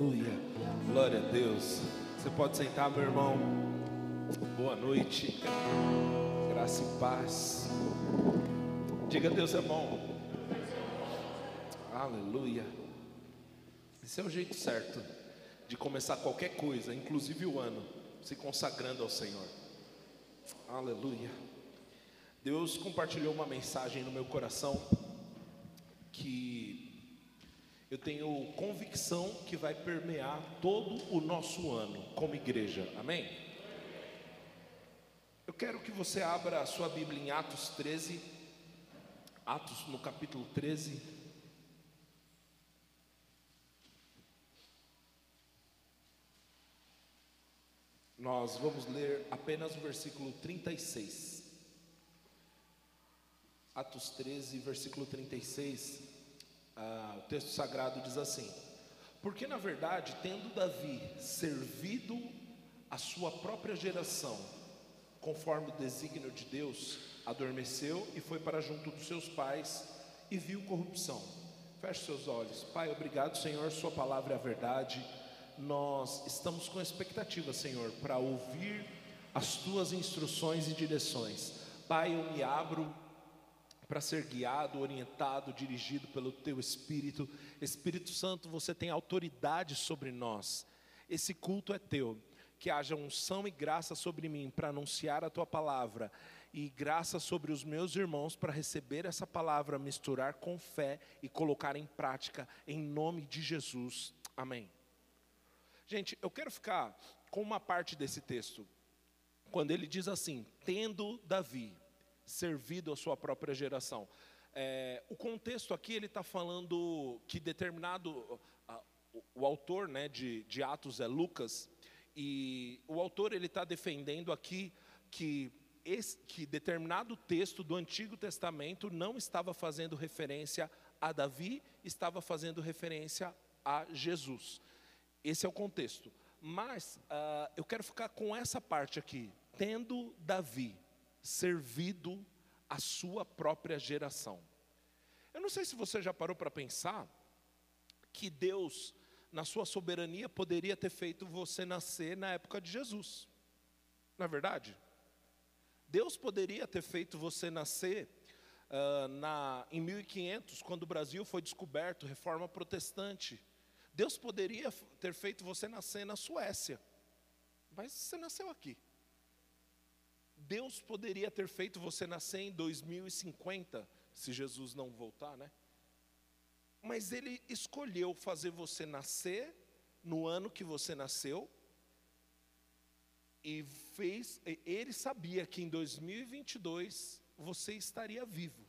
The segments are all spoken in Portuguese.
Aleluia. Glória a Deus. Você pode sentar, meu irmão. Boa noite. Graça e paz. Diga Deus é bom. Aleluia. Esse é o jeito certo de começar qualquer coisa, inclusive o ano, se consagrando ao Senhor. Aleluia. Deus compartilhou uma mensagem no meu coração que eu tenho convicção que vai permear todo o nosso ano como igreja. Amém? Eu quero que você abra a sua Bíblia em Atos 13, Atos no capítulo 13. Nós vamos ler apenas o versículo 36. Atos 13, versículo 36 ah, o texto sagrado diz assim: Porque na verdade, tendo Davi servido a sua própria geração, conforme o desígnio de Deus, adormeceu e foi para junto dos seus pais e viu corrupção. Feche seus olhos. Pai, obrigado, Senhor, Sua palavra é a verdade. Nós estamos com expectativa, Senhor, para ouvir as tuas instruções e direções. Pai, eu me abro para ser guiado, orientado, dirigido pelo teu Espírito. Espírito Santo, você tem autoridade sobre nós. Esse culto é teu. Que haja unção e graça sobre mim para anunciar a tua palavra, e graça sobre os meus irmãos para receber essa palavra, misturar com fé e colocar em prática, em nome de Jesus. Amém. Gente, eu quero ficar com uma parte desse texto, quando ele diz assim: tendo Davi servido a sua própria geração. É, o contexto aqui ele está falando que determinado a, o, o, autor né, de, de Atos é Lucas e o autor ele está defendendo aqui que esse, que determinado texto do Antigo Testamento não estava fazendo referência a Davi, estava fazendo referência a Jesus. Esse é o contexto. Mas uh, eu quero ficar com essa parte aqui. Tendo Davi servido a sua própria geração. Eu não sei se você já parou para pensar que Deus, na sua soberania, poderia ter feito você nascer na época de Jesus. Não é verdade? Deus poderia ter feito você nascer uh, na, em 1500, quando o Brasil foi descoberto, reforma protestante. Deus poderia ter feito você nascer na Suécia, mas você nasceu aqui. Deus poderia ter feito você nascer em 2050, se Jesus não voltar, né? Mas Ele escolheu fazer você nascer no ano que você nasceu, e fez, Ele sabia que em 2022 você estaria vivo.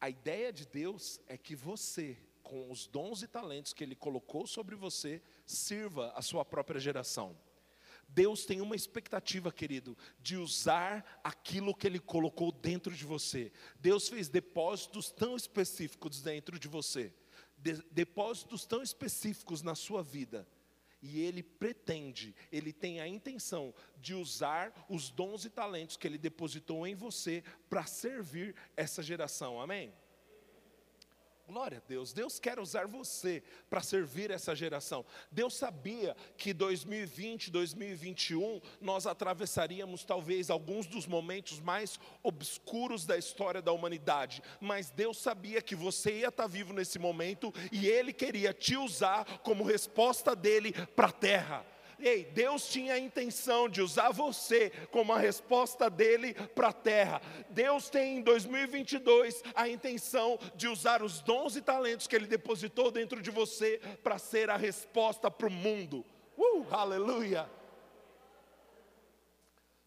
A ideia de Deus é que você, com os dons e talentos que Ele colocou sobre você, sirva a sua própria geração. Deus tem uma expectativa, querido, de usar aquilo que Ele colocou dentro de você. Deus fez depósitos tão específicos dentro de você, de, depósitos tão específicos na sua vida. E Ele pretende, Ele tem a intenção de usar os dons e talentos que Ele depositou em você para servir essa geração. Amém? Glória a Deus. Deus quer usar você para servir essa geração. Deus sabia que 2020, 2021 nós atravessaríamos talvez alguns dos momentos mais obscuros da história da humanidade, mas Deus sabia que você ia estar vivo nesse momento e ele queria te usar como resposta dele para a terra. Ei, Deus tinha a intenção de usar você como a resposta dele para a terra. Deus tem em 2022 a intenção de usar os dons e talentos que ele depositou dentro de você para ser a resposta para o mundo. Uh, aleluia!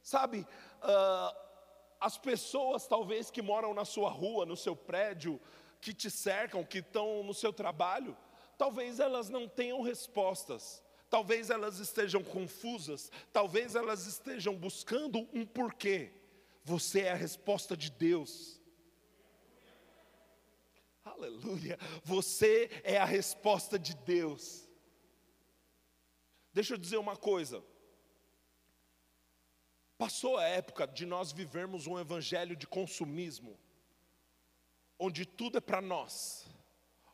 Sabe, uh, as pessoas talvez que moram na sua rua, no seu prédio, que te cercam, que estão no seu trabalho, talvez elas não tenham respostas talvez elas estejam confusas, talvez elas estejam buscando um porquê. Você é a resposta de Deus. Aleluia. Você é a resposta de Deus. Deixa eu dizer uma coisa. Passou a época de nós vivermos um evangelho de consumismo, onde tudo é para nós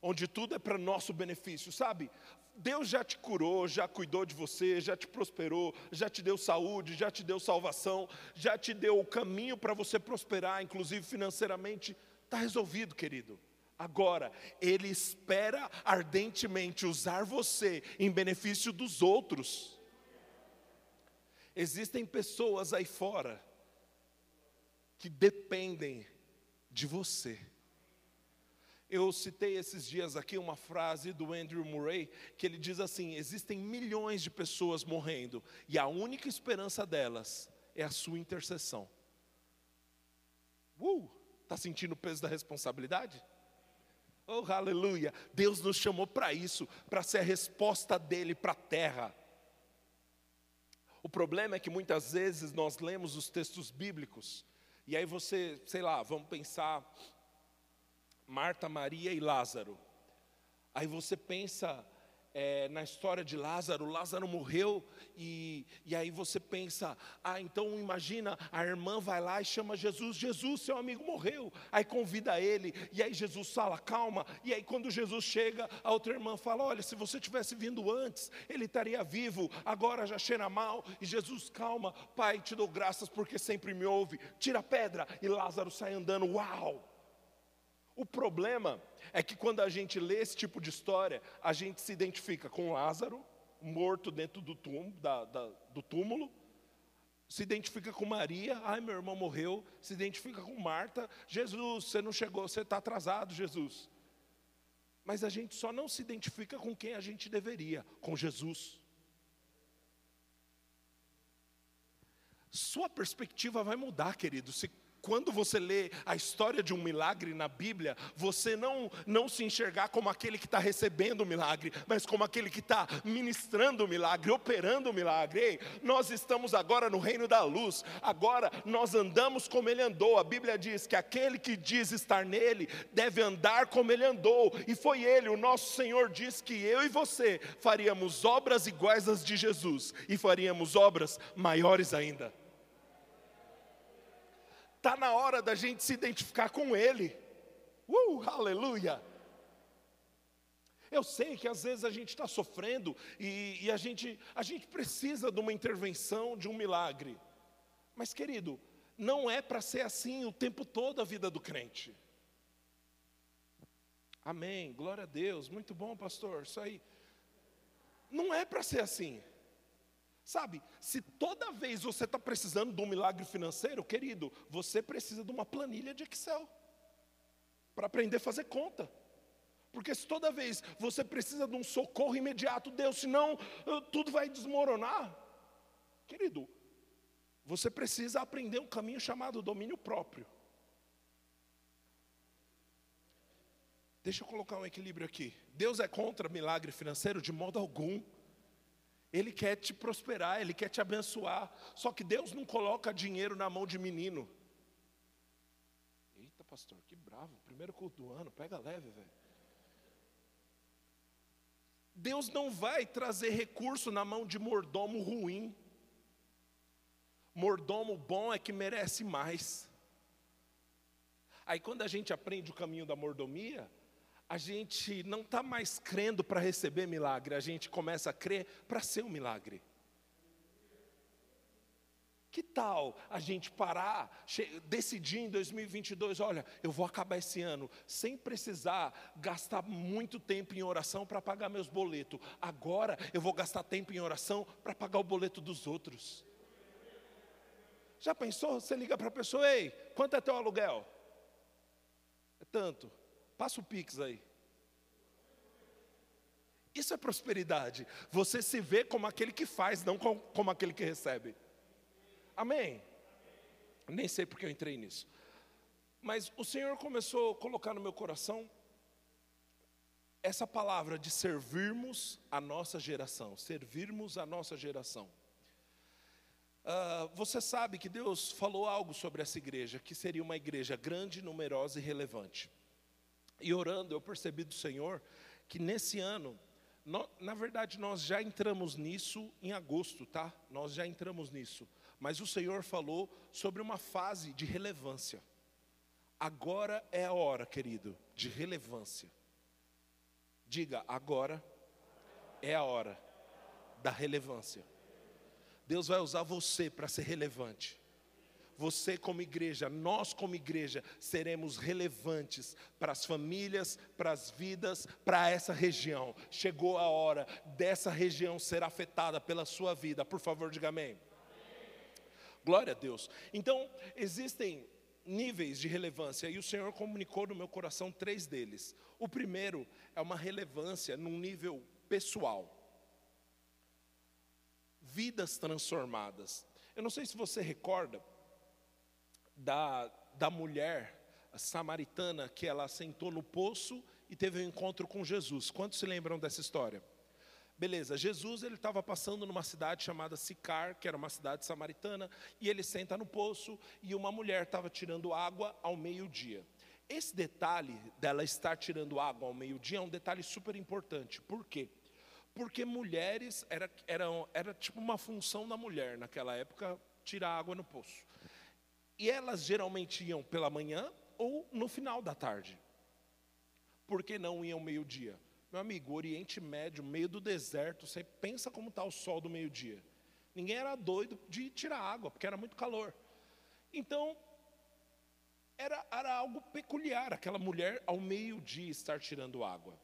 onde tudo é para nosso benefício, sabe? Deus já te curou, já cuidou de você, já te prosperou, já te deu saúde, já te deu salvação, já te deu o caminho para você prosperar, inclusive financeiramente. Está resolvido, querido. Agora, Ele espera ardentemente usar você em benefício dos outros. Existem pessoas aí fora que dependem de você. Eu citei esses dias aqui uma frase do Andrew Murray, que ele diz assim: existem milhões de pessoas morrendo, e a única esperança delas é a sua intercessão. Uh, está sentindo o peso da responsabilidade? Oh, aleluia! Deus nos chamou para isso, para ser a resposta dele para a terra. O problema é que muitas vezes nós lemos os textos bíblicos, e aí você, sei lá, vamos pensar Marta, Maria e Lázaro. Aí você pensa é, na história de Lázaro, Lázaro morreu, e, e aí você pensa, ah, então imagina, a irmã vai lá e chama Jesus, Jesus, seu amigo morreu, aí convida ele, e aí Jesus fala, calma, e aí quando Jesus chega, a outra irmã fala, olha, se você tivesse vindo antes, ele estaria vivo, agora já cheira mal, e Jesus, calma, pai, te dou graças porque sempre me ouve, tira a pedra, e Lázaro sai andando, uau! O problema é que quando a gente lê esse tipo de história, a gente se identifica com Lázaro, morto dentro do túmulo, da, da, do túmulo se identifica com Maria, ai meu irmão morreu, se identifica com Marta, Jesus, você não chegou, você está atrasado, Jesus. Mas a gente só não se identifica com quem a gente deveria, com Jesus. Sua perspectiva vai mudar, querido, se quando você lê a história de um milagre na Bíblia, você não, não se enxergar como aquele que está recebendo o milagre, mas como aquele que está ministrando o milagre, operando o milagre. Ei, nós estamos agora no reino da luz, agora nós andamos como ele andou. A Bíblia diz que aquele que diz estar nele deve andar como ele andou, e foi ele, o nosso Senhor, diz que eu e você faríamos obras iguais às de Jesus, e faríamos obras maiores ainda. Está na hora da gente se identificar com Ele. Uh, aleluia! Eu sei que às vezes a gente está sofrendo e, e, a, gente, a gente precisa de uma intervenção, de um milagre. Mas, querido, não é para ser assim o tempo todo a vida do crente. Amém, glória a Deus, muito bom, pastor, isso aí. Não é para ser assim. Sabe, se toda vez você está precisando de um milagre financeiro, querido, você precisa de uma planilha de Excel para aprender a fazer conta. Porque se toda vez você precisa de um socorro imediato, Deus, senão tudo vai desmoronar. Querido, você precisa aprender um caminho chamado domínio próprio. Deixa eu colocar um equilíbrio aqui. Deus é contra milagre financeiro de modo algum. Ele quer te prosperar, Ele quer te abençoar. Só que Deus não coloca dinheiro na mão de menino. Eita, pastor, que bravo. Primeiro culto do ano, pega leve, velho. Deus não vai trazer recurso na mão de mordomo ruim. Mordomo bom é que merece mais. Aí quando a gente aprende o caminho da mordomia, a gente não está mais crendo para receber milagre, a gente começa a crer para ser um milagre. Que tal a gente parar, decidir em 2022, olha, eu vou acabar esse ano sem precisar gastar muito tempo em oração para pagar meus boletos. Agora eu vou gastar tempo em oração para pagar o boleto dos outros. Já pensou? Você liga para a pessoa, ei, quanto é teu aluguel? É tanto. Passa o Pix aí. Isso é prosperidade. Você se vê como aquele que faz, não como aquele que recebe. Amém? Nem sei porque eu entrei nisso. Mas o Senhor começou a colocar no meu coração essa palavra de servirmos a nossa geração. Servirmos a nossa geração. Uh, você sabe que Deus falou algo sobre essa igreja, que seria uma igreja grande, numerosa e relevante. E orando, eu percebi do Senhor que nesse ano, no, na verdade, nós já entramos nisso em agosto, tá? Nós já entramos nisso. Mas o Senhor falou sobre uma fase de relevância. Agora é a hora, querido, de relevância. Diga, agora é a hora da relevância. Deus vai usar você para ser relevante. Você, como igreja, nós, como igreja, seremos relevantes para as famílias, para as vidas, para essa região. Chegou a hora dessa região ser afetada pela sua vida. Por favor, diga amém. Glória a Deus. Então, existem níveis de relevância e o Senhor comunicou no meu coração três deles. O primeiro é uma relevância num nível pessoal vidas transformadas. Eu não sei se você recorda da, da mulher samaritana que ela sentou no poço e teve um encontro com Jesus. Quantos se lembram dessa história? Beleza, Jesus ele estava passando numa cidade chamada Sicar, que era uma cidade samaritana, e ele senta no poço e uma mulher estava tirando água ao meio-dia. Esse detalhe dela estar tirando água ao meio-dia é um detalhe super importante. Por quê? porque mulheres era, era, era tipo uma função da mulher naquela época tirar água no poço. E elas geralmente iam pela manhã ou no final da tarde. Por que não iam meio-dia? Meu amigo, Oriente Médio, meio do deserto, você pensa como está o sol do meio-dia. Ninguém era doido de tirar água, porque era muito calor. Então, era, era algo peculiar aquela mulher ao meio-dia estar tirando água.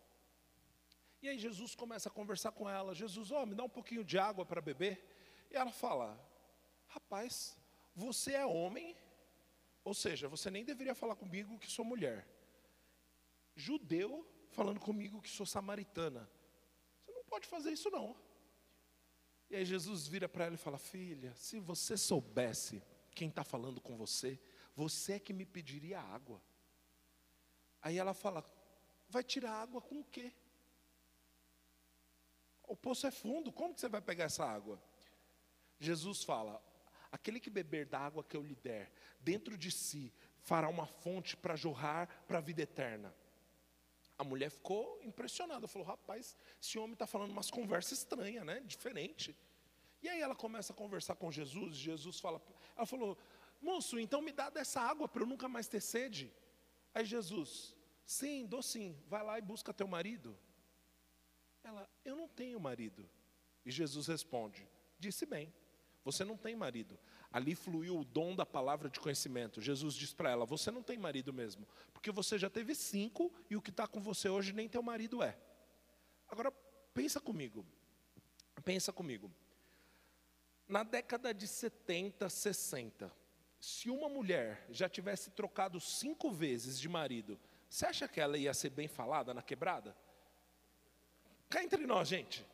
E aí Jesus começa a conversar com ela. Jesus, ó, oh, me dá um pouquinho de água para beber. E ela fala: Rapaz, você é homem, ou seja, você nem deveria falar comigo que sou mulher. Judeu falando comigo que sou samaritana. Você não pode fazer isso não. E aí Jesus vira para ela e fala: Filha, se você soubesse quem está falando com você, você é que me pediria água. Aí ela fala: Vai tirar água com o quê? O poço é fundo, como que você vai pegar essa água? Jesus fala: aquele que beber da água que eu lhe der, dentro de si fará uma fonte para jorrar para a vida eterna. A mulher ficou impressionada, falou: rapaz, esse homem está falando umas conversas estranhas, né? Diferente. E aí ela começa a conversar com Jesus, Jesus fala, ela falou, moço, então me dá dessa água para eu nunca mais ter sede. Aí Jesus, sim, dou sim, vai lá e busca teu marido. Ela, eu não tenho marido. E Jesus responde: Disse bem, você não tem marido. Ali fluiu o dom da palavra de conhecimento. Jesus diz para ela: Você não tem marido mesmo, porque você já teve cinco e o que está com você hoje nem teu marido é. Agora, pensa comigo. Pensa comigo. Na década de 70, 60, se uma mulher já tivesse trocado cinco vezes de marido, você acha que ela ia ser bem falada na quebrada? Cá entre nós, gente.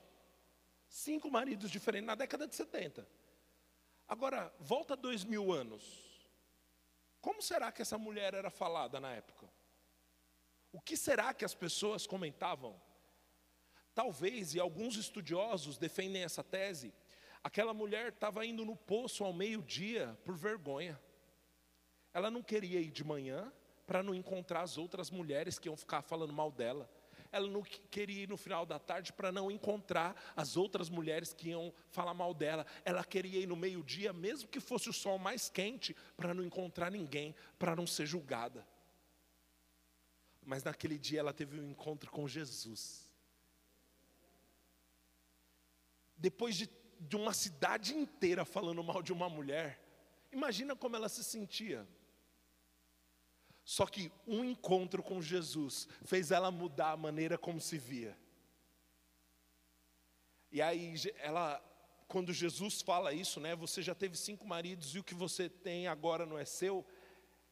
Cinco maridos diferentes na década de 70. Agora, volta dois mil anos. Como será que essa mulher era falada na época? O que será que as pessoas comentavam? Talvez, e alguns estudiosos defendem essa tese, aquela mulher estava indo no poço ao meio-dia por vergonha. Ela não queria ir de manhã para não encontrar as outras mulheres que iam ficar falando mal dela ela não queria ir no final da tarde para não encontrar as outras mulheres que iam falar mal dela. Ela queria ir no meio-dia, mesmo que fosse o sol mais quente, para não encontrar ninguém, para não ser julgada. Mas naquele dia ela teve um encontro com Jesus. Depois de, de uma cidade inteira falando mal de uma mulher, imagina como ela se sentia. Só que um encontro com Jesus fez ela mudar a maneira como se via. E aí ela, quando Jesus fala isso, né? Você já teve cinco maridos e o que você tem agora não é seu.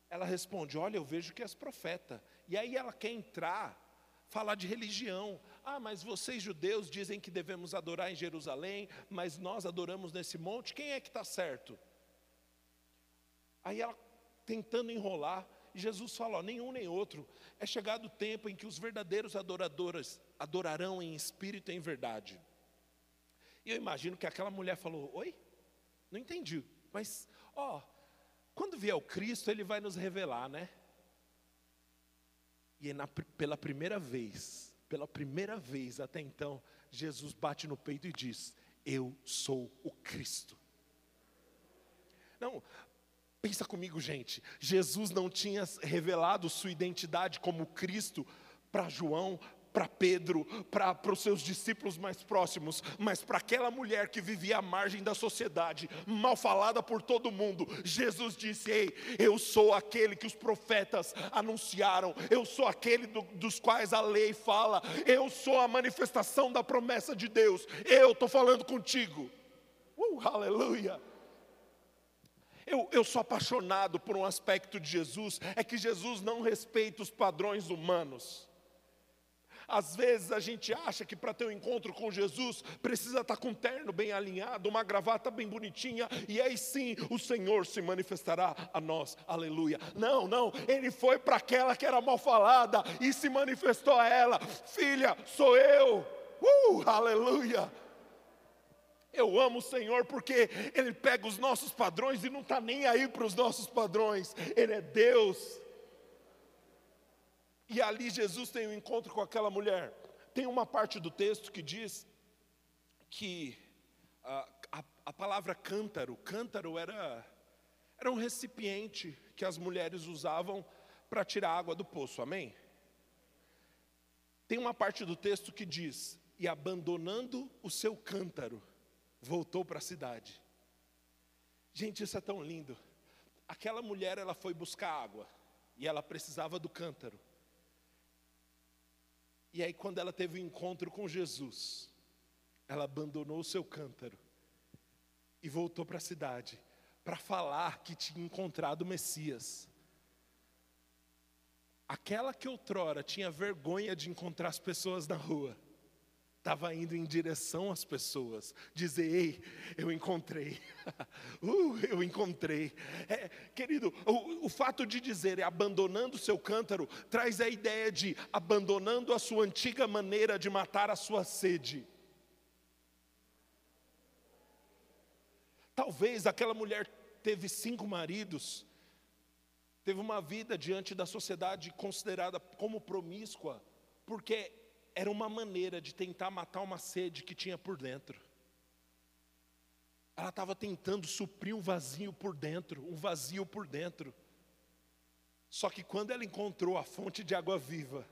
Ela responde: Olha, eu vejo que és profeta. E aí ela quer entrar, falar de religião. Ah, mas vocês judeus dizem que devemos adorar em Jerusalém, mas nós adoramos nesse monte. Quem é que está certo? Aí ela tentando enrolar. E Jesus fala: ó, nenhum nem outro. É chegado o tempo em que os verdadeiros adoradores adorarão em espírito e em verdade. E eu imagino que aquela mulher falou: Oi? Não entendi. Mas, ó, quando vier o Cristo, ele vai nos revelar, né? E na, pela primeira vez, pela primeira vez até então, Jesus bate no peito e diz: Eu sou o Cristo. Não, Pensa comigo, gente. Jesus não tinha revelado sua identidade como Cristo para João, para Pedro, para os seus discípulos mais próximos, mas para aquela mulher que vivia à margem da sociedade, mal falada por todo mundo, Jesus disse: Ei, eu sou aquele que os profetas anunciaram, eu sou aquele do, dos quais a lei fala, eu sou a manifestação da promessa de Deus, eu estou falando contigo. Uh, aleluia! Eu, eu sou apaixonado por um aspecto de Jesus, é que Jesus não respeita os padrões humanos. Às vezes a gente acha que para ter um encontro com Jesus precisa estar com um terno bem alinhado, uma gravata bem bonitinha, e aí sim o Senhor se manifestará a nós. Aleluia. Não, não, ele foi para aquela que era mal falada e se manifestou a ela: Filha, sou eu. Uh, aleluia. Eu amo o Senhor porque Ele pega os nossos padrões e não está nem aí para os nossos padrões. Ele é Deus. E ali Jesus tem um encontro com aquela mulher. Tem uma parte do texto que diz que a, a, a palavra cântaro, cântaro era, era um recipiente que as mulheres usavam para tirar água do poço, amém? Tem uma parte do texto que diz: e abandonando o seu cântaro, voltou para a cidade. Gente, isso é tão lindo. Aquela mulher, ela foi buscar água e ela precisava do cântaro. E aí, quando ela teve o um encontro com Jesus, ela abandonou o seu cântaro e voltou para a cidade para falar que tinha encontrado o Messias. Aquela que outrora tinha vergonha de encontrar as pessoas na rua, estava indo em direção às pessoas, dizer: Ei, eu encontrei, uh, eu encontrei. É, querido, o, o fato de dizer é abandonando o seu cântaro, traz a ideia de abandonando a sua antiga maneira de matar a sua sede. Talvez aquela mulher teve cinco maridos, teve uma vida diante da sociedade considerada como promíscua, porque era uma maneira de tentar matar uma sede que tinha por dentro. Ela estava tentando suprir um vazio por dentro, um vazio por dentro. Só que quando ela encontrou a fonte de água viva,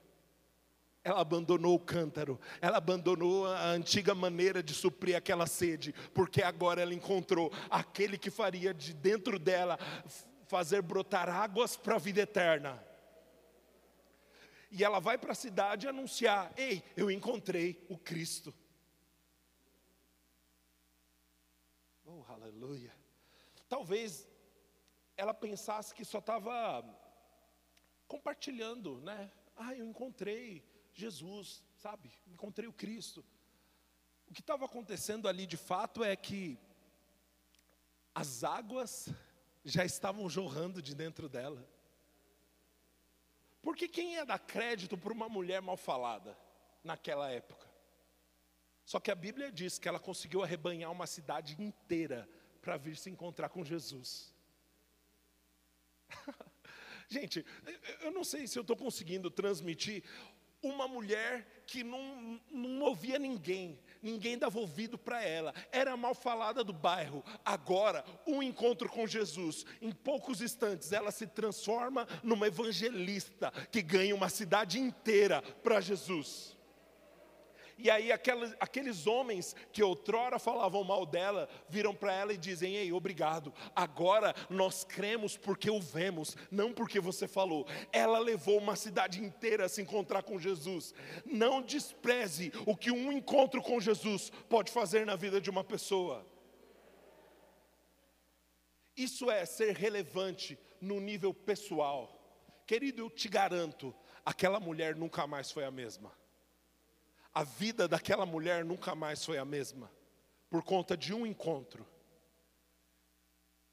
ela abandonou o cântaro, ela abandonou a antiga maneira de suprir aquela sede, porque agora ela encontrou aquele que faria de dentro dela fazer brotar águas para a vida eterna e ela vai para a cidade anunciar: Ei, eu encontrei o Cristo. Oh, aleluia. Talvez ela pensasse que só estava compartilhando, né? Ah, eu encontrei Jesus, sabe? Encontrei o Cristo. O que estava acontecendo ali de fato é que as águas já estavam jorrando de dentro dela. Porque quem ia dar crédito para uma mulher mal falada naquela época? Só que a Bíblia diz que ela conseguiu arrebanhar uma cidade inteira para vir se encontrar com Jesus. Gente, eu não sei se eu estou conseguindo transmitir uma mulher que não, não ouvia ninguém, ninguém dava ouvido para ela, era mal falada do bairro. Agora, um encontro com Jesus, em poucos instantes, ela se transforma numa evangelista que ganha uma cidade inteira para Jesus. E aí aqueles, aqueles homens que outrora falavam mal dela, viram para ela e dizem: Ei, obrigado, agora nós cremos porque o vemos, não porque você falou. Ela levou uma cidade inteira a se encontrar com Jesus. Não despreze o que um encontro com Jesus pode fazer na vida de uma pessoa. Isso é ser relevante no nível pessoal. Querido, eu te garanto, aquela mulher nunca mais foi a mesma a vida daquela mulher nunca mais foi a mesma, por conta de um encontro.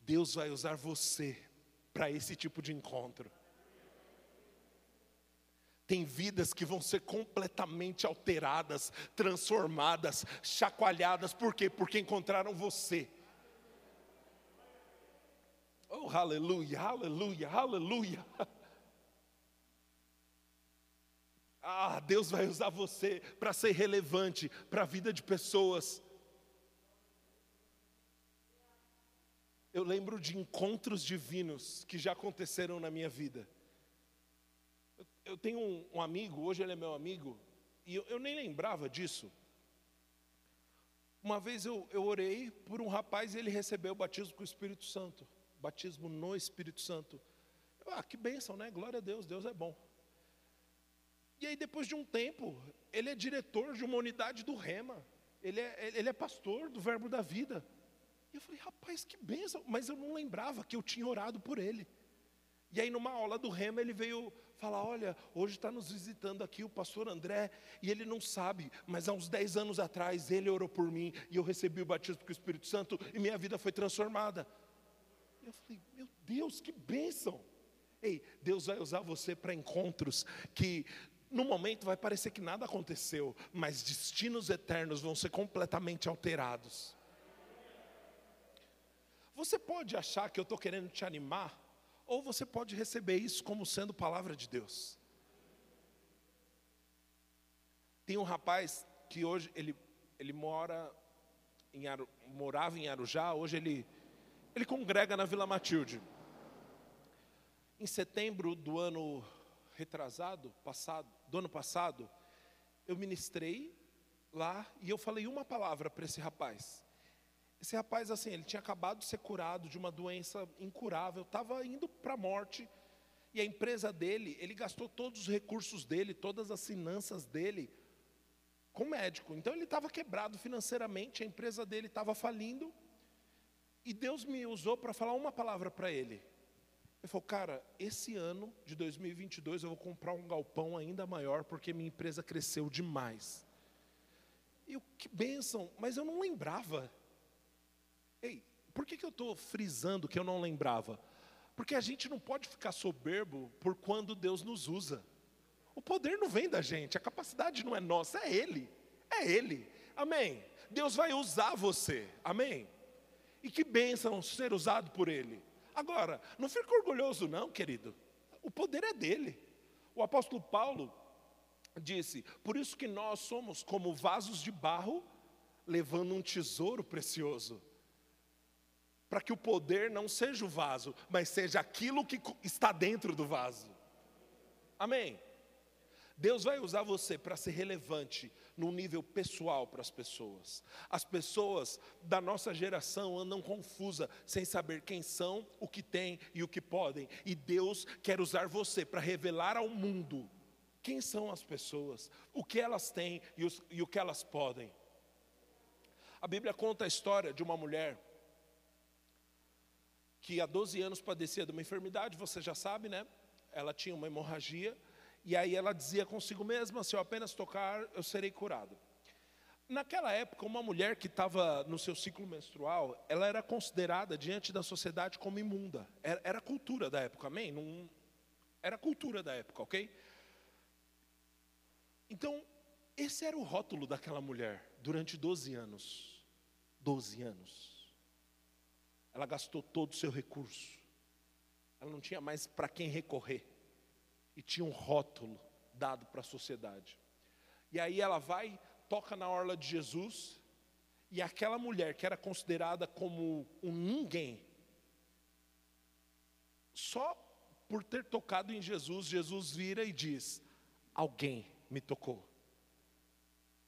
Deus vai usar você para esse tipo de encontro. Tem vidas que vão ser completamente alteradas, transformadas, chacoalhadas, por quê? Porque encontraram você. Oh, aleluia, aleluia, aleluia. Ah, Deus vai usar você para ser relevante para a vida de pessoas. Eu lembro de encontros divinos que já aconteceram na minha vida. Eu tenho um, um amigo, hoje ele é meu amigo, e eu, eu nem lembrava disso. Uma vez eu, eu orei por um rapaz e ele recebeu o batismo com o Espírito Santo, batismo no Espírito Santo. Eu, ah, que bênção, né? Glória a Deus, Deus é bom. E aí, depois de um tempo, ele é diretor de uma unidade do Rema, ele é, ele é pastor do Verbo da Vida. E eu falei, rapaz, que bênção, mas eu não lembrava que eu tinha orado por ele. E aí, numa aula do Rema, ele veio falar: Olha, hoje está nos visitando aqui o pastor André, e ele não sabe, mas há uns 10 anos atrás ele orou por mim, e eu recebi o batismo com o Espírito Santo, e minha vida foi transformada. Eu falei: Meu Deus, que bênção! Ei, Deus vai usar você para encontros que no momento vai parecer que nada aconteceu, mas destinos eternos vão ser completamente alterados. Você pode achar que eu estou querendo te animar, ou você pode receber isso como sendo palavra de Deus. Tem um rapaz que hoje ele, ele mora em Aru, morava em Arujá, hoje ele, ele congrega na Vila Matilde. Em setembro do ano retrasado, passado, do ano passado, eu ministrei lá e eu falei uma palavra para esse rapaz. Esse rapaz, assim, ele tinha acabado de ser curado de uma doença incurável, estava indo para a morte, e a empresa dele, ele gastou todos os recursos dele, todas as finanças dele, com médico. Então ele estava quebrado financeiramente, a empresa dele estava falindo, e Deus me usou para falar uma palavra para ele. Ele falou, cara, esse ano de 2022 eu vou comprar um galpão ainda maior, porque minha empresa cresceu demais. E eu, que bênção, mas eu não lembrava Ei, por que, que eu estou frisando que eu não lembrava? Porque a gente não pode ficar soberbo por quando Deus nos usa. O poder não vem da gente, a capacidade não é nossa, é Ele. É Ele. Amém. Deus vai usar você. Amém. E que bênção ser usado por Ele. Agora, não fique orgulhoso, não, querido. O poder é dele. O apóstolo Paulo disse: Por isso que nós somos como vasos de barro, levando um tesouro precioso para que o poder não seja o vaso, mas seja aquilo que está dentro do vaso. Amém? Deus vai usar você para ser relevante no nível pessoal para as pessoas. As pessoas da nossa geração andam confusas, sem saber quem são, o que têm e o que podem. E Deus quer usar você para revelar ao mundo quem são as pessoas, o que elas têm e, os, e o que elas podem. A Bíblia conta a história de uma mulher que há 12 anos padecia de uma enfermidade, você já sabe, né? Ela tinha uma hemorragia, e aí ela dizia consigo mesma: se eu apenas tocar, eu serei curado. Naquela época, uma mulher que estava no seu ciclo menstrual, ela era considerada diante da sociedade como imunda. Era, era cultura da época, amém? Não, era cultura da época, ok? Então, esse era o rótulo daquela mulher durante 12 anos. 12 anos. Ela gastou todo o seu recurso. Ela não tinha mais para quem recorrer. E tinha um rótulo dado para a sociedade. E aí ela vai, toca na orla de Jesus, e aquela mulher que era considerada como um ninguém, só por ter tocado em Jesus, Jesus vira e diz: Alguém me tocou.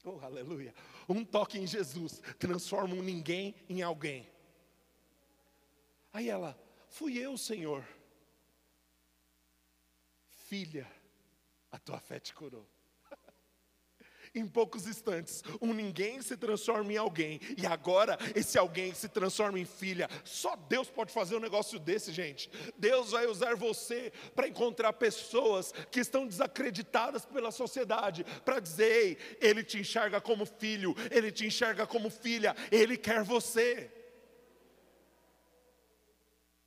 Oh, aleluia. Um toque em Jesus transforma um ninguém em alguém. Aí ela, fui eu, Senhor. Filha, a tua fé te curou. em poucos instantes, um ninguém se transforma em alguém, e agora esse alguém se transforma em filha. Só Deus pode fazer um negócio desse, gente. Deus vai usar você para encontrar pessoas que estão desacreditadas pela sociedade, para dizer: Ei, Ele te enxerga como filho, Ele te enxerga como filha, Ele quer você.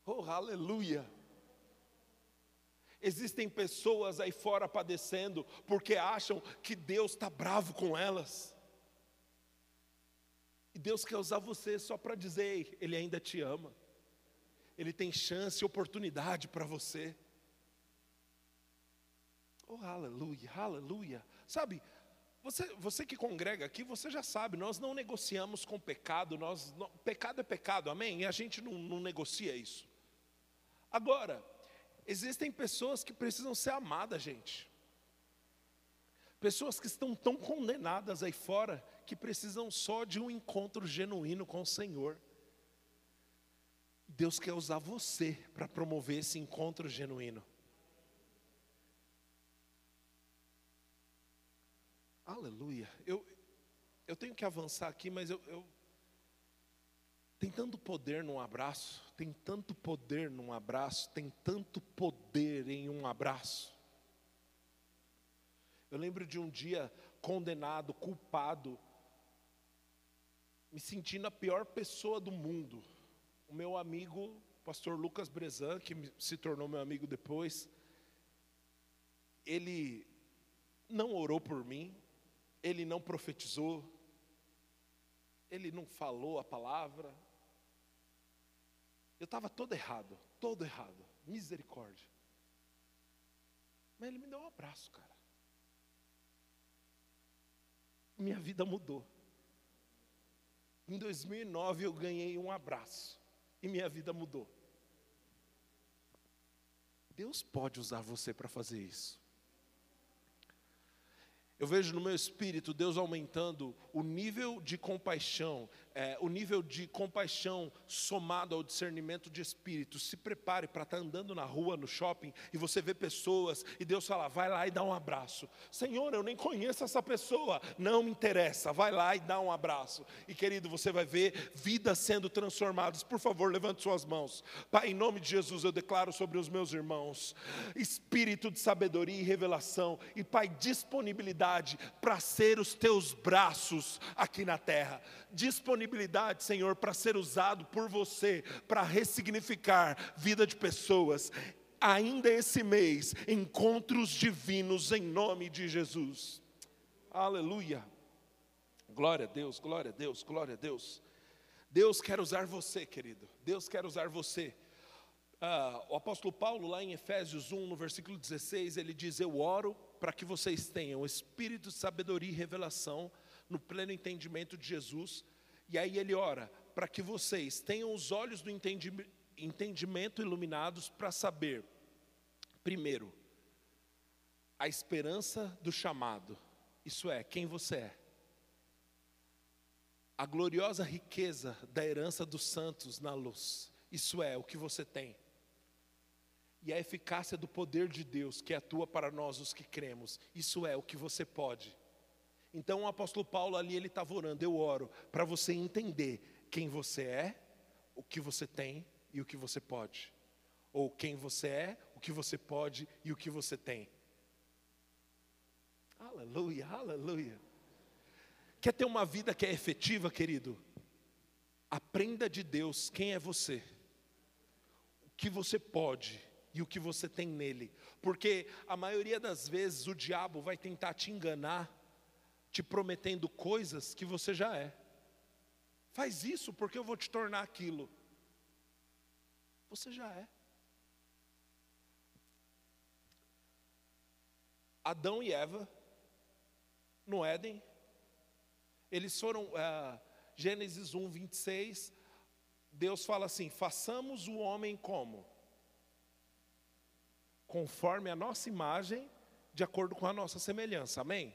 Oh, aleluia! Existem pessoas aí fora padecendo porque acham que Deus está bravo com elas. E Deus quer usar você só para dizer: Ele ainda te ama. Ele tem chance e oportunidade para você. Oh, aleluia, aleluia. Sabe, você, você que congrega aqui, você já sabe, nós não negociamos com pecado, nós, não, pecado é pecado, amém? E a gente não, não negocia isso. Agora, existem pessoas que precisam ser amadas, gente. Pessoas que estão tão condenadas aí fora que precisam só de um encontro genuíno com o Senhor. Deus quer usar você para promover esse encontro genuíno. Aleluia. Eu, eu tenho que avançar aqui, mas eu, eu. Tem tanto poder num abraço, tem tanto poder num abraço, tem tanto poder em um abraço. Eu lembro de um dia condenado, culpado, me sentindo a pior pessoa do mundo. O meu amigo, pastor Lucas Brezan, que se tornou meu amigo depois, ele não orou por mim, ele não profetizou, ele não falou a palavra. Eu estava todo errado, todo errado, misericórdia. Mas ele me deu um abraço, cara. Minha vida mudou. Em 2009 eu ganhei um abraço e minha vida mudou. Deus pode usar você para fazer isso. Eu vejo no meu espírito Deus aumentando o nível de compaixão, é, o nível de compaixão somado ao discernimento de espírito. Se prepare para estar tá andando na rua, no shopping, e você vê pessoas, e Deus fala: vai lá e dá um abraço. Senhor, eu nem conheço essa pessoa, não me interessa, vai lá e dá um abraço. E querido, você vai ver vidas sendo transformadas. Por favor, levante suas mãos. Pai, em nome de Jesus, eu declaro sobre os meus irmãos espírito de sabedoria e revelação, e Pai, disponibilidade para ser os teus braços aqui na terra. Disponibilidade disponibilidade, Senhor, para ser usado por você, para ressignificar vida de pessoas. Ainda esse mês, encontros divinos em nome de Jesus. Aleluia. Glória a Deus, glória a Deus, glória a Deus. Deus quer usar você, querido. Deus quer usar você. Ah, o apóstolo Paulo, lá em Efésios 1, no versículo 16, ele diz: Eu oro para que vocês tenham espírito de sabedoria e revelação no pleno entendimento de Jesus e aí ele ora para que vocês tenham os olhos do entendimento iluminados para saber, primeiro, a esperança do chamado, isso é, quem você é, a gloriosa riqueza da herança dos santos na luz, isso é, o que você tem, e a eficácia do poder de Deus que atua para nós os que cremos, isso é, o que você pode. Então o apóstolo Paulo ali ele estava orando, eu oro para você entender quem você é, o que você tem e o que você pode. Ou quem você é, o que você pode e o que você tem. Aleluia, aleluia. Quer ter uma vida que é efetiva, querido? Aprenda de Deus quem é você, o que você pode e o que você tem nele, porque a maioria das vezes o diabo vai tentar te enganar te prometendo coisas que você já é. Faz isso porque eu vou te tornar aquilo. Você já é. Adão e Eva, no Éden, eles foram, uh, Gênesis 1, 26, Deus fala assim: façamos o homem como? Conforme a nossa imagem, de acordo com a nossa semelhança, amém?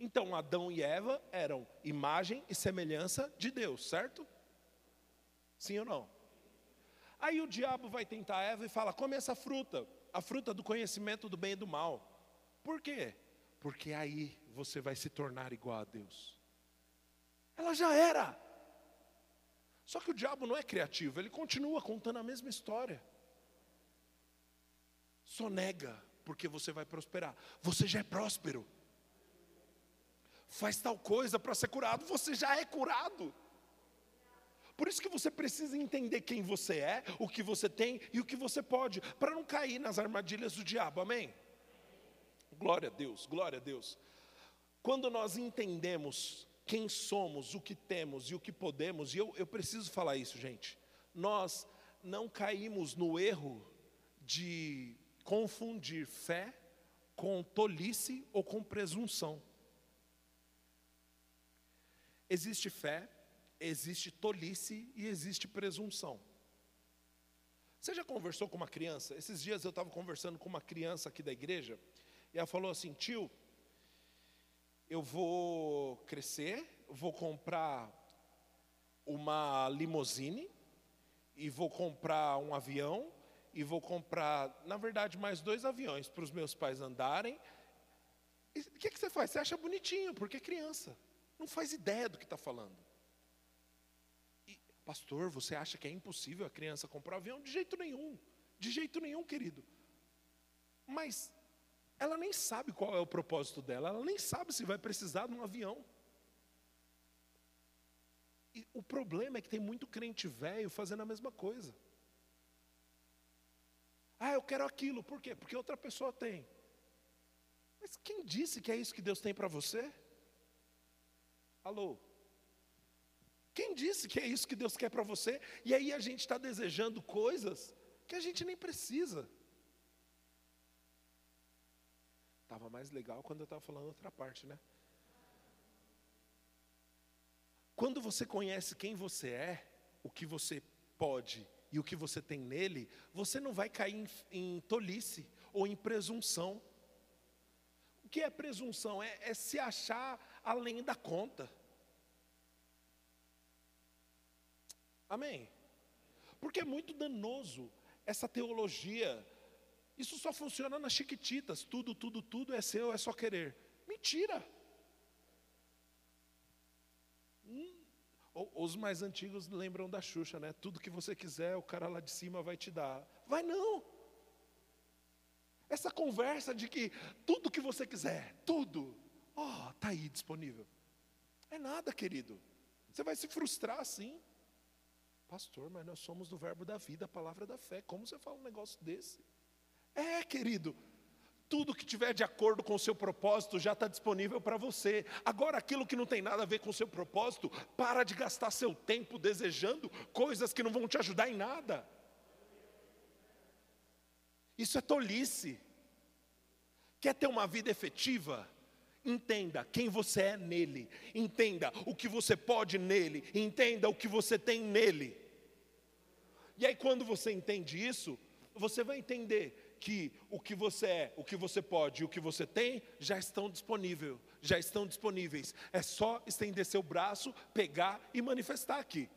Então Adão e Eva eram imagem e semelhança de Deus, certo? Sim ou não? Aí o diabo vai tentar Eva e fala: come essa fruta, a fruta do conhecimento do bem e do mal. Por quê? Porque aí você vai se tornar igual a Deus. Ela já era. Só que o diabo não é criativo, ele continua contando a mesma história. Só nega, porque você vai prosperar. Você já é próspero faz tal coisa para ser curado, você já é curado. Por isso que você precisa entender quem você é, o que você tem e o que você pode, para não cair nas armadilhas do diabo, amém? Glória a Deus, glória a Deus. Quando nós entendemos quem somos, o que temos e o que podemos, e eu, eu preciso falar isso, gente, nós não caímos no erro de confundir fé com tolice ou com presunção. Existe fé, existe tolice e existe presunção. Você já conversou com uma criança? Esses dias eu estava conversando com uma criança aqui da igreja e ela falou assim: tio, eu vou crescer, vou comprar uma limusine e vou comprar um avião e vou comprar, na verdade, mais dois aviões para os meus pais andarem. o que, que você faz? Você acha bonitinho, porque é criança. Não faz ideia do que está falando. E, pastor, você acha que é impossível a criança comprar um avião? De jeito nenhum. De jeito nenhum, querido. Mas ela nem sabe qual é o propósito dela, ela nem sabe se vai precisar de um avião. E o problema é que tem muito crente velho fazendo a mesma coisa. Ah, eu quero aquilo, por quê? Porque outra pessoa tem. Mas quem disse que é isso que Deus tem para você? Alô? Quem disse que é isso que Deus quer para você? E aí a gente está desejando coisas que a gente nem precisa. Estava mais legal quando eu estava falando outra parte, né? Quando você conhece quem você é, o que você pode e o que você tem nele, você não vai cair em, em tolice ou em presunção. O que é presunção? É, é se achar além da conta. Amém? Porque é muito danoso essa teologia. Isso só funciona nas chiquititas. Tudo, tudo, tudo é seu, é só querer. Mentira. Hum, os mais antigos lembram da Xuxa, né? Tudo que você quiser, o cara lá de cima vai te dar. Vai não. Essa conversa de que tudo que você quiser, tudo, oh, tá aí disponível. É nada, querido. Você vai se frustrar assim. Pastor, mas nós somos do verbo da vida, a palavra da fé. Como você fala um negócio desse? É, querido. Tudo que tiver de acordo com o seu propósito já está disponível para você. Agora, aquilo que não tem nada a ver com o seu propósito, para de gastar seu tempo desejando coisas que não vão te ajudar em nada. Isso é tolice. Quer ter uma vida efetiva? Entenda quem você é nele, entenda o que você pode nele, entenda o que você tem nele. E aí, quando você entende isso, você vai entender que o que você é, o que você pode e o que você tem já estão disponíveis, já estão disponíveis. É só estender seu braço, pegar e manifestar aqui.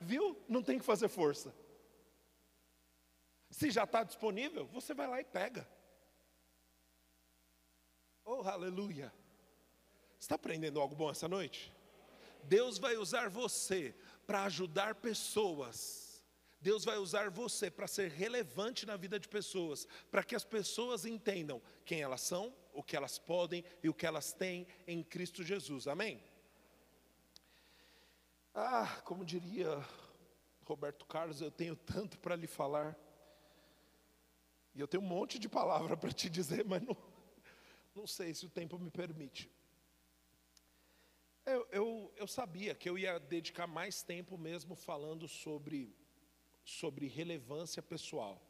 Viu? Não tem que fazer força. Se já está disponível, você vai lá e pega. Oh, aleluia. Está aprendendo algo bom essa noite? Deus vai usar você para ajudar pessoas. Deus vai usar você para ser relevante na vida de pessoas, para que as pessoas entendam quem elas são, o que elas podem e o que elas têm em Cristo Jesus. Amém? Ah, como diria Roberto Carlos, eu tenho tanto para lhe falar. E eu tenho um monte de palavra para te dizer, mas não, não sei se o tempo me permite. Eu, eu, eu, sabia que eu ia dedicar mais tempo mesmo falando sobre, sobre relevância pessoal.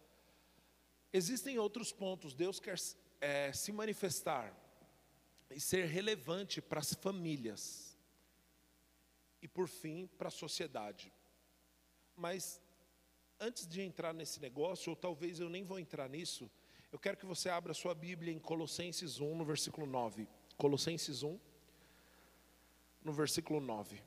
Existem outros pontos. Deus quer é, se manifestar e ser relevante para as famílias. E por fim, para a sociedade. Mas antes de entrar nesse negócio, ou talvez eu nem vou entrar nisso, eu quero que você abra sua Bíblia em Colossenses 1, no versículo 9. Colossenses 1, no versículo 9.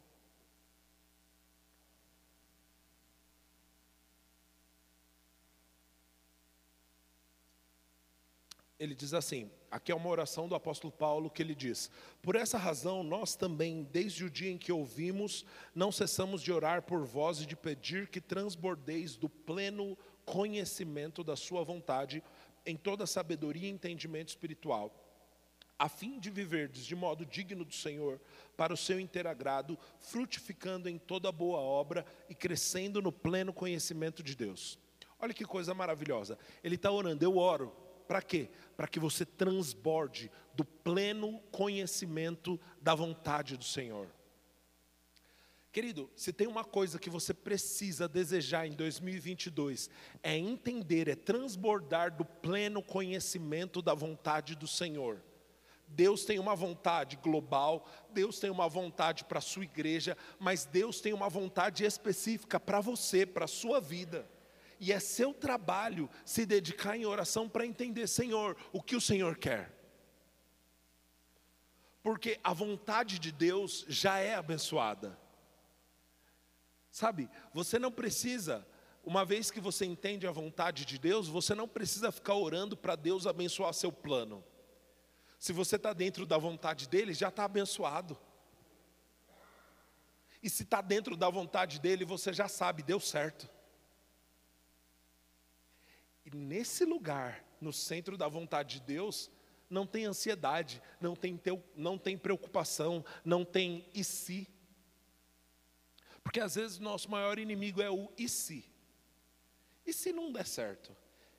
Ele diz assim: aqui é uma oração do apóstolo Paulo que ele diz: Por essa razão, nós também, desde o dia em que ouvimos, não cessamos de orar por vós e de pedir que transbordeis do pleno conhecimento da Sua vontade em toda sabedoria e entendimento espiritual, a fim de viverdes de modo digno do Senhor, para o seu interagrado, frutificando em toda boa obra e crescendo no pleno conhecimento de Deus. Olha que coisa maravilhosa. Ele está orando, eu oro. Para quê? Para que você transborde do pleno conhecimento da vontade do Senhor. Querido, se tem uma coisa que você precisa desejar em 2022, é entender, é transbordar do pleno conhecimento da vontade do Senhor. Deus tem uma vontade global, Deus tem uma vontade para a sua igreja, mas Deus tem uma vontade específica para você, para a sua vida. E é seu trabalho se dedicar em oração para entender, Senhor, o que o Senhor quer. Porque a vontade de Deus já é abençoada. Sabe, você não precisa, uma vez que você entende a vontade de Deus, você não precisa ficar orando para Deus abençoar seu plano. Se você está dentro da vontade dele, já está abençoado. E se está dentro da vontade dele, você já sabe, deu certo. E nesse lugar, no centro da vontade de Deus, não tem ansiedade, não tem, teu, não tem preocupação, não tem e se. Porque às vezes nosso maior inimigo é o e se. E se não der certo?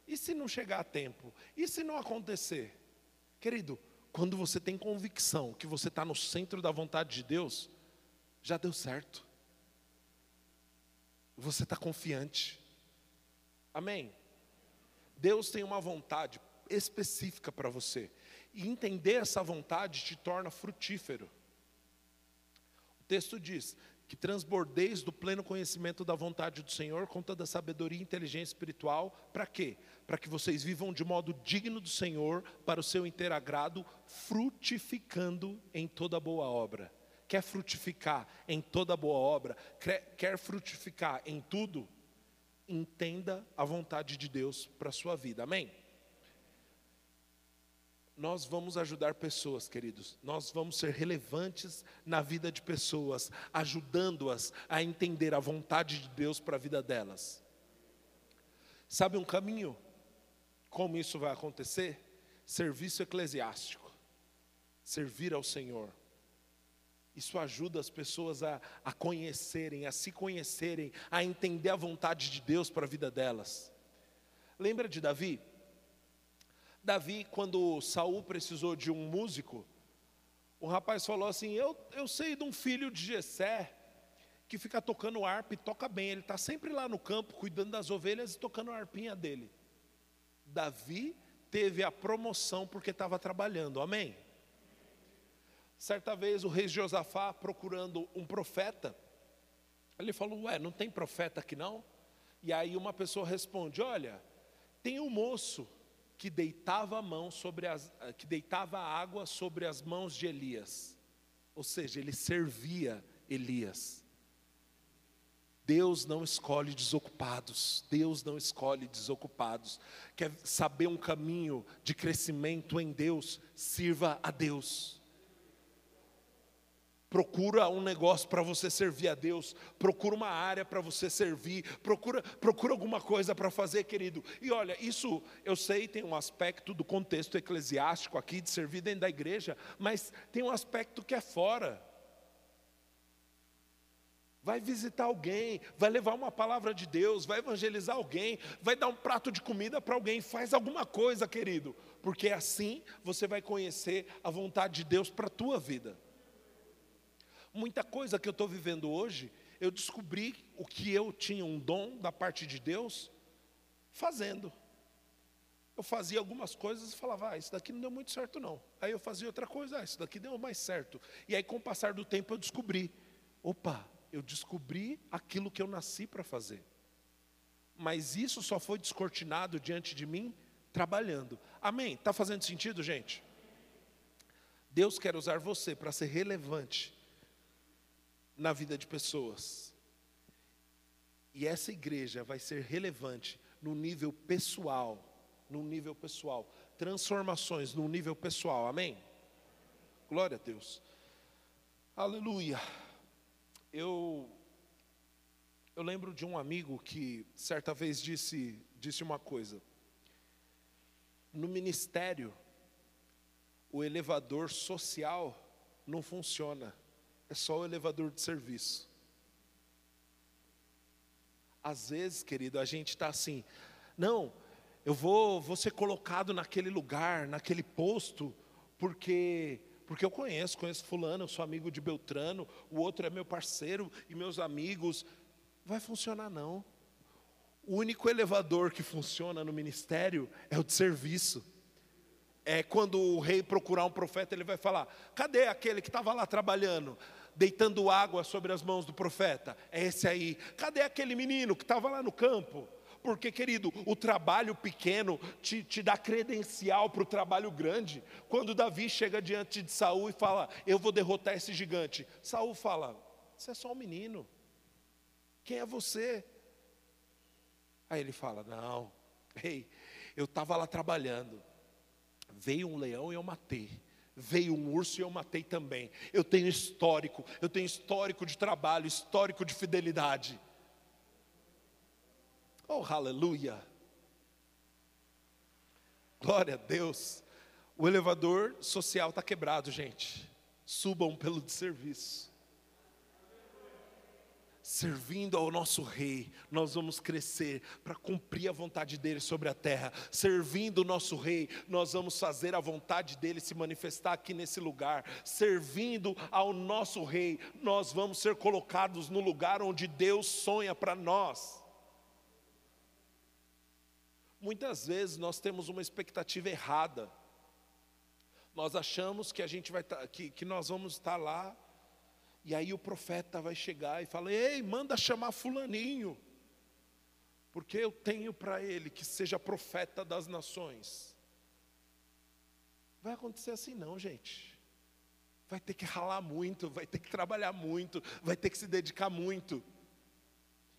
E se não chegar a tempo? E se não acontecer? Querido, quando você tem convicção que você está no centro da vontade de Deus, já deu certo. Você está confiante. Amém? Deus tem uma vontade específica para você. E entender essa vontade te torna frutífero. O texto diz que transbordeis do pleno conhecimento da vontade do Senhor, com toda a sabedoria e inteligência espiritual, para quê? Para que vocês vivam de modo digno do Senhor, para o seu inteiro agrado, frutificando em toda boa obra. Quer frutificar em toda boa obra? Quer frutificar em tudo? Entenda a vontade de Deus para a sua vida, amém? Nós vamos ajudar pessoas, queridos. Nós vamos ser relevantes na vida de pessoas, ajudando-as a entender a vontade de Deus para a vida delas. Sabe um caminho? Como isso vai acontecer? Serviço eclesiástico. Servir ao Senhor. Isso ajuda as pessoas a, a conhecerem, a se conhecerem, a entender a vontade de Deus para a vida delas. Lembra de Davi? Davi, quando Saul precisou de um músico, o rapaz falou assim: Eu, eu sei de um filho de Jessé que fica tocando harpa e toca bem. Ele está sempre lá no campo cuidando das ovelhas e tocando a harpinha dele. Davi teve a promoção porque estava trabalhando, amém? Certa vez o rei Josafá procurando um profeta, ele falou: Ué, não tem profeta aqui não? E aí uma pessoa responde: Olha, tem um moço que deitava a mão sobre as, que deitava água sobre as mãos de Elias. Ou seja, ele servia Elias. Deus não escolhe desocupados. Deus não escolhe desocupados. Quer saber um caminho de crescimento em Deus? Sirva a Deus. Procura um negócio para você servir a Deus, procura uma área para você servir, procura, procura alguma coisa para fazer, querido. E olha, isso eu sei tem um aspecto do contexto eclesiástico aqui de servir dentro da igreja, mas tem um aspecto que é fora. Vai visitar alguém, vai levar uma palavra de Deus, vai evangelizar alguém, vai dar um prato de comida para alguém, faz alguma coisa, querido, porque assim você vai conhecer a vontade de Deus para a tua vida. Muita coisa que eu estou vivendo hoje, eu descobri o que eu tinha um dom da parte de Deus fazendo. Eu fazia algumas coisas e falava, ah, isso daqui não deu muito certo não. Aí eu fazia outra coisa, ah, isso daqui deu mais certo. E aí com o passar do tempo eu descobri, opa, eu descobri aquilo que eu nasci para fazer. Mas isso só foi descortinado diante de mim trabalhando. Amém? Está fazendo sentido, gente? Deus quer usar você para ser relevante na vida de pessoas. E essa igreja vai ser relevante no nível pessoal, no nível pessoal, transformações no nível pessoal. Amém? Glória a Deus. Aleluia. Eu eu lembro de um amigo que certa vez disse disse uma coisa. No ministério, o elevador social não funciona é só o elevador de serviço. Às vezes, querido, a gente está assim, não, eu vou, vou ser colocado naquele lugar, naquele posto, porque porque eu conheço, conheço fulano, eu sou amigo de Beltrano, o outro é meu parceiro e meus amigos. Vai funcionar não. O único elevador que funciona no ministério é o de serviço é, quando o rei procurar um profeta, ele vai falar: cadê aquele que estava lá trabalhando? Deitando água sobre as mãos do profeta. É esse aí. Cadê aquele menino que estava lá no campo? Porque, querido, o trabalho pequeno te, te dá credencial para o trabalho grande. Quando Davi chega diante de Saul e fala: Eu vou derrotar esse gigante, Saul fala: Você é só um menino. Quem é você? Aí ele fala: Não, ei, eu estava lá trabalhando. Veio um leão e eu matei. Veio um urso e eu matei também. Eu tenho histórico, eu tenho histórico de trabalho, histórico de fidelidade. Oh, aleluia! Glória a Deus. O elevador social está quebrado, gente. Subam pelo de serviço servindo ao nosso Rei, nós vamos crescer para cumprir a vontade dele sobre a terra. Servindo o nosso Rei, nós vamos fazer a vontade dele se manifestar aqui nesse lugar. Servindo ao nosso Rei, nós vamos ser colocados no lugar onde Deus sonha para nós. Muitas vezes nós temos uma expectativa errada. Nós achamos que a gente vai tá, que, que nós vamos estar lá e aí o profeta vai chegar e fala: Ei, manda chamar Fulaninho, porque eu tenho para ele que seja profeta das nações. Vai acontecer assim, não, gente. Vai ter que ralar muito, vai ter que trabalhar muito, vai ter que se dedicar muito.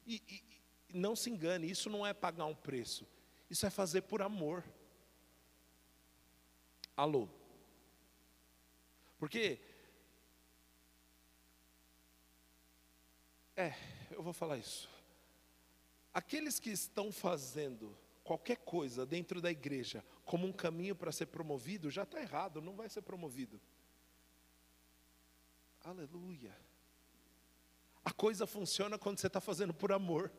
E, e, não se engane, isso não é pagar um preço, isso é fazer por amor. Alô? Porque É, eu vou falar isso. Aqueles que estão fazendo qualquer coisa dentro da igreja como um caminho para ser promovido, já está errado, não vai ser promovido. Aleluia. A coisa funciona quando você está fazendo por amor,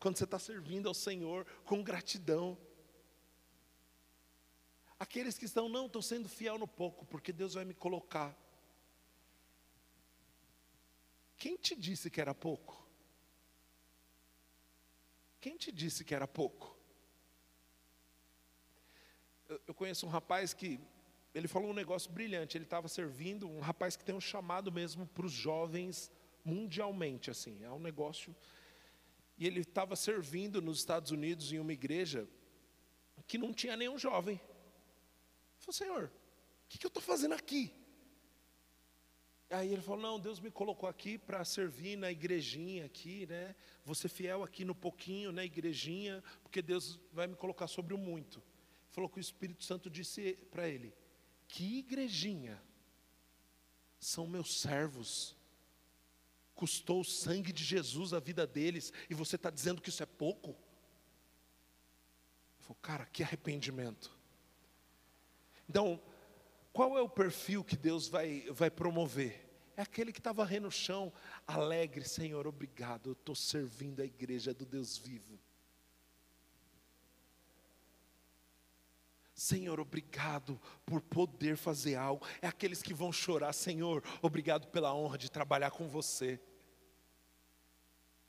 quando você está servindo ao Senhor com gratidão. Aqueles que estão, não, estou sendo fiel no pouco, porque Deus vai me colocar quem te disse que era pouco? Quem te disse que era pouco? Eu, eu conheço um rapaz que ele falou um negócio brilhante. Ele estava servindo um rapaz que tem um chamado mesmo para os jovens mundialmente, assim. É um negócio. E ele estava servindo nos Estados Unidos em uma igreja que não tinha nenhum jovem. Ele falou, Senhor, o que, que eu estou fazendo aqui? Aí ele falou: Não, Deus me colocou aqui para servir na igrejinha aqui, né? Vou ser fiel aqui no pouquinho, na igrejinha, porque Deus vai me colocar sobre o muito. Falou que o Espírito Santo disse para ele: Que igrejinha? São meus servos. Custou o sangue de Jesus a vida deles, e você está dizendo que isso é pouco? Ele falou: Cara, que arrependimento. Então, qual é o perfil que Deus vai, vai promover? É aquele que estava varrendo o chão, alegre, Senhor, obrigado, eu estou servindo a igreja do Deus vivo. Senhor, obrigado por poder fazer algo. É aqueles que vão chorar, Senhor, obrigado pela honra de trabalhar com você.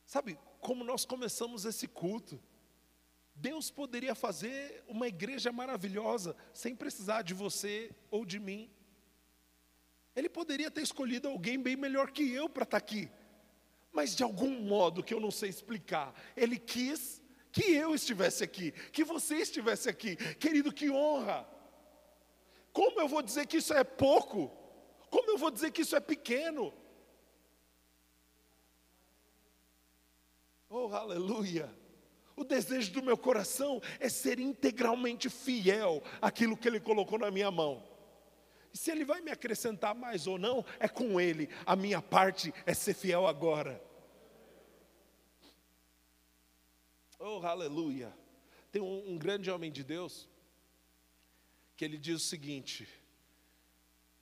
Sabe, como nós começamos esse culto, Deus poderia fazer uma igreja maravilhosa sem precisar de você ou de mim. Ele poderia ter escolhido alguém bem melhor que eu para estar tá aqui. Mas de algum modo que eu não sei explicar, ele quis que eu estivesse aqui, que você estivesse aqui. Querido, que honra! Como eu vou dizer que isso é pouco? Como eu vou dizer que isso é pequeno? Oh, aleluia! O desejo do meu coração é ser integralmente fiel àquilo que Ele colocou na minha mão. E se Ele vai me acrescentar mais ou não, é com Ele. A minha parte é ser fiel agora. Oh, aleluia. Tem um, um grande homem de Deus que ele diz o seguinte: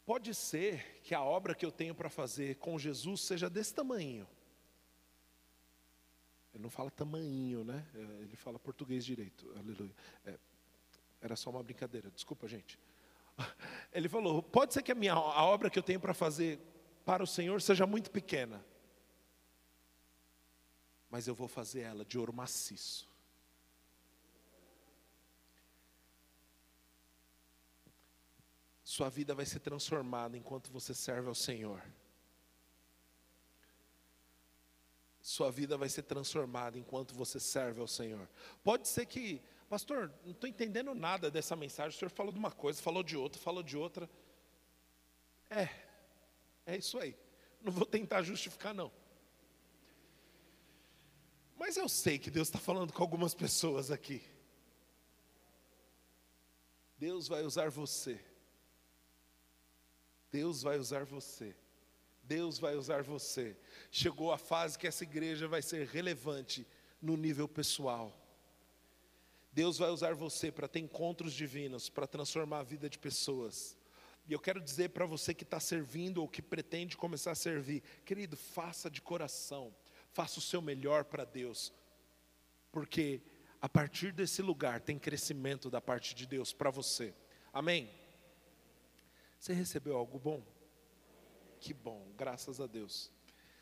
pode ser que a obra que eu tenho para fazer com Jesus seja desse tamanho. Ele não fala tamanho, né? É, ele fala português direito. Aleluia. É, era só uma brincadeira. Desculpa, gente. Ele falou: pode ser que a minha a obra que eu tenho para fazer para o Senhor seja muito pequena, mas eu vou fazer ela de ouro maciço. Sua vida vai ser transformada enquanto você serve ao Senhor. Sua vida vai ser transformada enquanto você serve ao Senhor. Pode ser que, pastor, não estou entendendo nada dessa mensagem. O senhor falou de uma coisa, falou de outra, falou de outra. É, é isso aí. Não vou tentar justificar, não. Mas eu sei que Deus está falando com algumas pessoas aqui. Deus vai usar você. Deus vai usar você. Deus vai usar você. Chegou a fase que essa igreja vai ser relevante no nível pessoal. Deus vai usar você para ter encontros divinos, para transformar a vida de pessoas. E eu quero dizer para você que está servindo ou que pretende começar a servir, querido, faça de coração, faça o seu melhor para Deus, porque a partir desse lugar tem crescimento da parte de Deus para você. Amém? Você recebeu algo bom? Que bom, graças a Deus.